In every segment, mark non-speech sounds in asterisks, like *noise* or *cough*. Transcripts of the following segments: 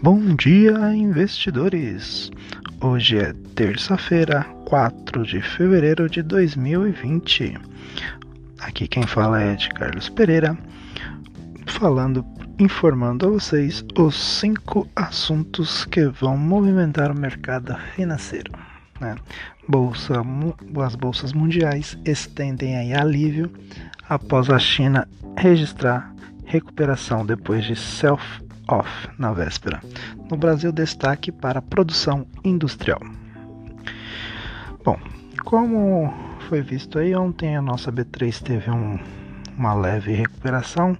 Bom dia, investidores! Hoje é terça-feira, 4 de fevereiro de 2020. Aqui quem fala é de Carlos Pereira, falando, informando a vocês os cinco assuntos que vão movimentar o mercado financeiro. Né? Bolsa, as bolsas mundiais estendem aí alívio após a China registrar recuperação depois de self off na véspera. No Brasil, destaque para produção industrial. Bom, como foi visto aí ontem, a nossa B3 teve um, uma leve recuperação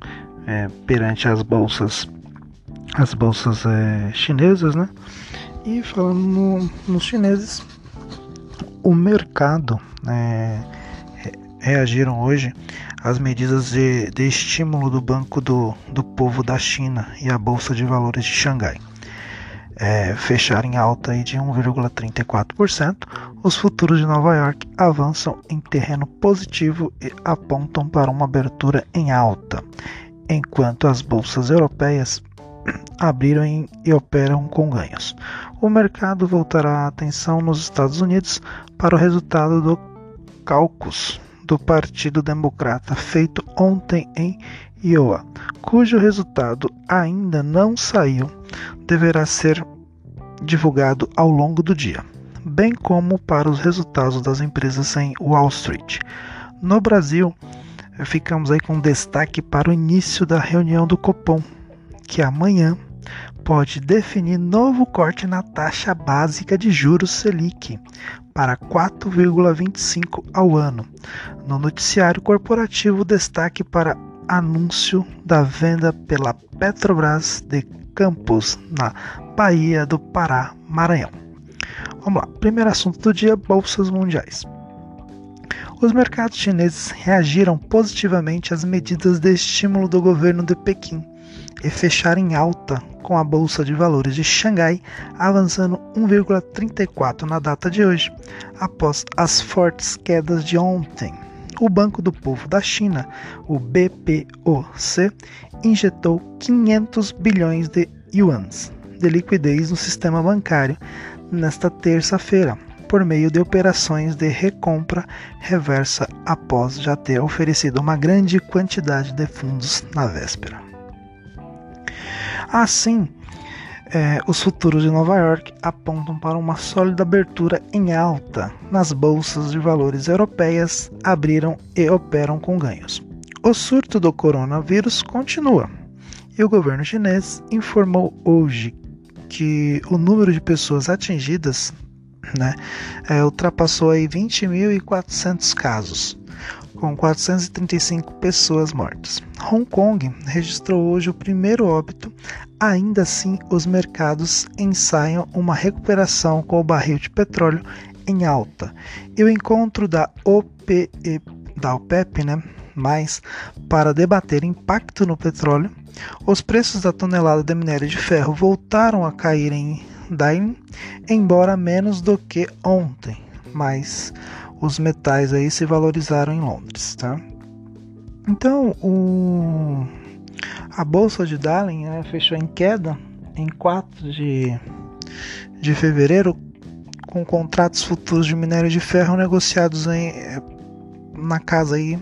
é, perante as bolsas, as bolsas é, chinesas, né? E falando no, nos chineses, o mercado é, reagiram hoje às medidas de, de estímulo do Banco do, do Povo da China e a Bolsa de Valores de Xangai. É, fechar em alta aí de 1,34%, os futuros de Nova York avançam em terreno positivo e apontam para uma abertura em alta, enquanto as bolsas europeias *clears throat* abriram em, e operam com ganhos. O mercado voltará a atenção nos Estados Unidos para o resultado do caucus do Partido Democrata feito ontem em Iowa, cujo resultado ainda não saiu, deverá ser divulgado ao longo do dia, bem como para os resultados das empresas em Wall Street. No Brasil, ficamos aí com destaque para o início da reunião do Copom, que amanhã pode definir novo corte na taxa básica de juros Selic para 4,25 ao ano. No noticiário corporativo, destaque para anúncio da venda pela Petrobras de Campos, na Bahia do Pará, Maranhão. Vamos lá, primeiro assunto do dia: bolsas mundiais. Os mercados chineses reagiram positivamente às medidas de estímulo do governo de Pequim e fecharam em alta com a Bolsa de Valores de Xangai avançando 1,34 na data de hoje, após as fortes quedas de ontem. O Banco do Povo da China, o BPOC, injetou 500 bilhões de yuans de liquidez no sistema bancário nesta terça-feira, por meio de operações de recompra reversa após já ter oferecido uma grande quantidade de fundos na véspera. Assim, é, os futuros de Nova York apontam para uma sólida abertura em alta nas bolsas de valores europeias, abriram e operam com ganhos. O surto do coronavírus continua e o governo chinês informou hoje que o número de pessoas atingidas né, é, ultrapassou aí 20.400 casos, com 435 pessoas mortas. Hong Kong registrou hoje o primeiro óbito, ainda assim os mercados ensaiam uma recuperação com o barril de petróleo em alta. E o encontro da OPE, da OPEP, né, mais para debater impacto no petróleo, os preços da tonelada de minério de ferro voltaram a cair em Daim, embora menos do que ontem, mas os metais aí se valorizaram em Londres, tá? Então, o, a bolsa de Dalian né, fechou em queda em 4 de, de fevereiro, com contratos futuros de minério de ferro negociados em, na casa aí,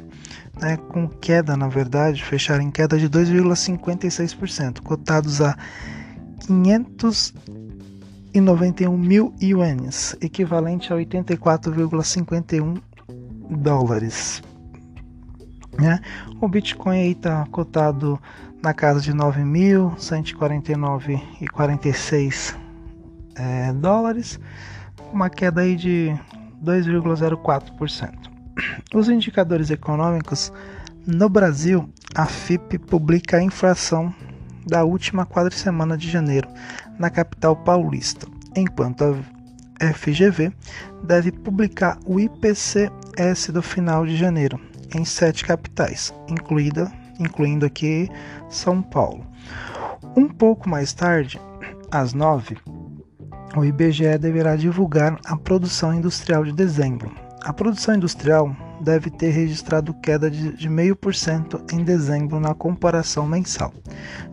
né, com queda, na verdade, fecharam em queda de 2,56%, cotados a 500 e 91 mil ienes, equivalente a 84,51 dólares. Né? O Bitcoin está cotado na casa de 9.149,46 é, dólares, uma queda aí de 2,04%. Os indicadores econômicos no Brasil, a FIP publica a inflação da última quadricemana de janeiro na capital paulista, enquanto a FGV deve publicar o IPCS do final de janeiro em sete capitais, incluída, incluindo aqui São Paulo. Um pouco mais tarde, às nove, o IBGE deverá divulgar a produção industrial de dezembro, A produção industrial deve ter registrado queda de 0,5% em dezembro na comparação mensal,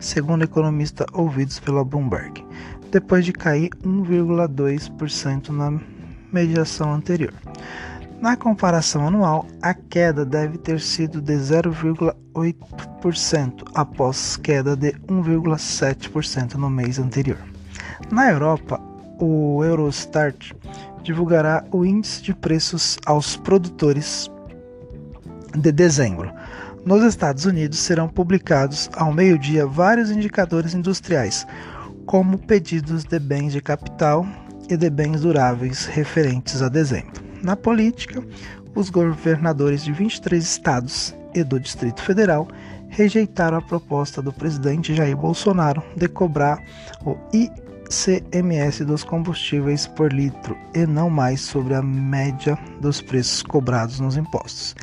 segundo economistas ouvidos pela Bloomberg, depois de cair 1,2% na mediação anterior. Na comparação anual, a queda deve ter sido de 0,8%, após queda de 1,7% no mês anterior. Na Europa, o Eurostat divulgará o índice de preços aos produtores de dezembro. Nos Estados Unidos serão publicados ao meio-dia vários indicadores industriais, como pedidos de bens de capital e de bens duráveis referentes a dezembro. Na política, os governadores de 23 estados e do Distrito Federal rejeitaram a proposta do presidente Jair Bolsonaro de cobrar o ICMS dos combustíveis por litro e não mais sobre a média dos preços cobrados nos impostos.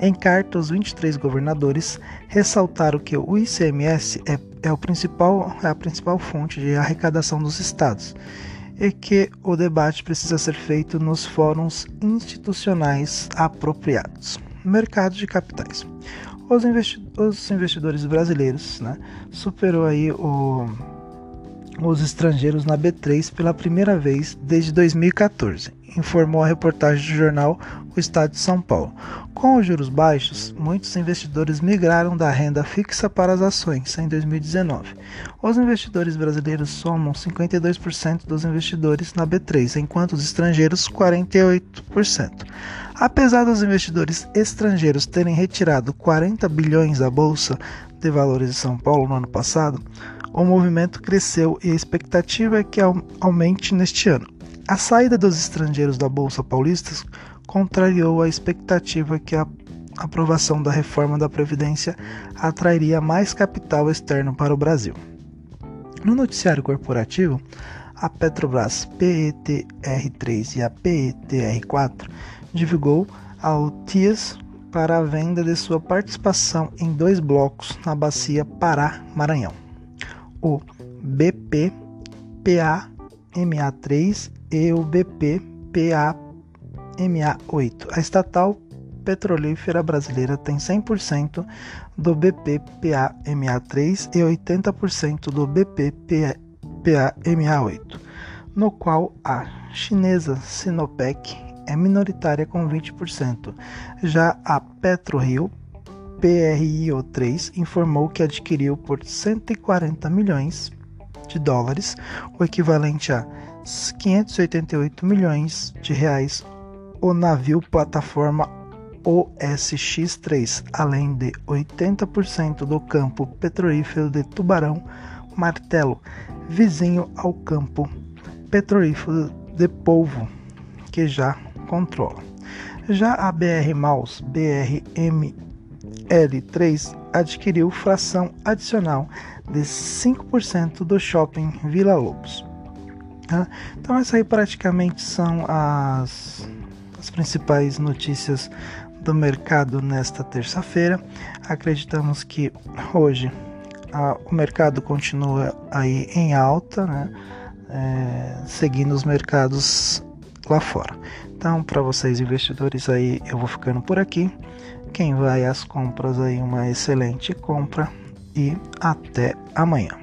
Em carta, os 23 governadores ressaltaram que o ICMS é, é, o principal, é a principal fonte de arrecadação dos estados e que o debate precisa ser feito nos fóruns institucionais apropriados. Mercado de capitais. Os, investi os investidores brasileiros né, superou aí o, os estrangeiros na B3 pela primeira vez desde 2014 informou a reportagem do jornal O Estado de São Paulo. Com os juros baixos, muitos investidores migraram da renda fixa para as ações em 2019. Os investidores brasileiros somam 52% dos investidores na B3, enquanto os estrangeiros 48%. Apesar dos investidores estrangeiros terem retirado 40 bilhões da bolsa de valores de São Paulo no ano passado, o movimento cresceu e a expectativa é que aumente neste ano. A saída dos estrangeiros da Bolsa Paulista contrariou a expectativa que a aprovação da reforma da Previdência atrairia mais capital externo para o Brasil. No noticiário corporativo, a Petrobras PETR3 e a PETR4 divulgou ao TIAS para a venda de sua participação em dois blocos na bacia Pará-Maranhão. O BPPA-MA3 e o BPPA-MA8. A estatal petrolífera brasileira tem 100% do BPPA-MA3 e 80% do BPPA-MA8, no qual a chinesa Sinopec é minoritária com 20%. Já a PetroRio PRIO3 informou que adquiriu por 140 milhões de dólares, o equivalente a 588 milhões de reais o navio plataforma OSX-3, além de 80% do campo petrolífero de Tubarão Martelo, vizinho ao campo petrolífero de Polvo, que já controla. Já a BR Maus BRML3 adquiriu fração adicional de 5% do shopping Vila Lobos. Tá? Então, essas aí praticamente são as, as principais notícias do mercado nesta terça-feira. Acreditamos que hoje a, o mercado continua aí em alta, né? É, seguindo os mercados lá fora. Então, para vocês investidores aí, eu vou ficando por aqui. Quem vai às compras aí, uma excelente compra e até amanhã.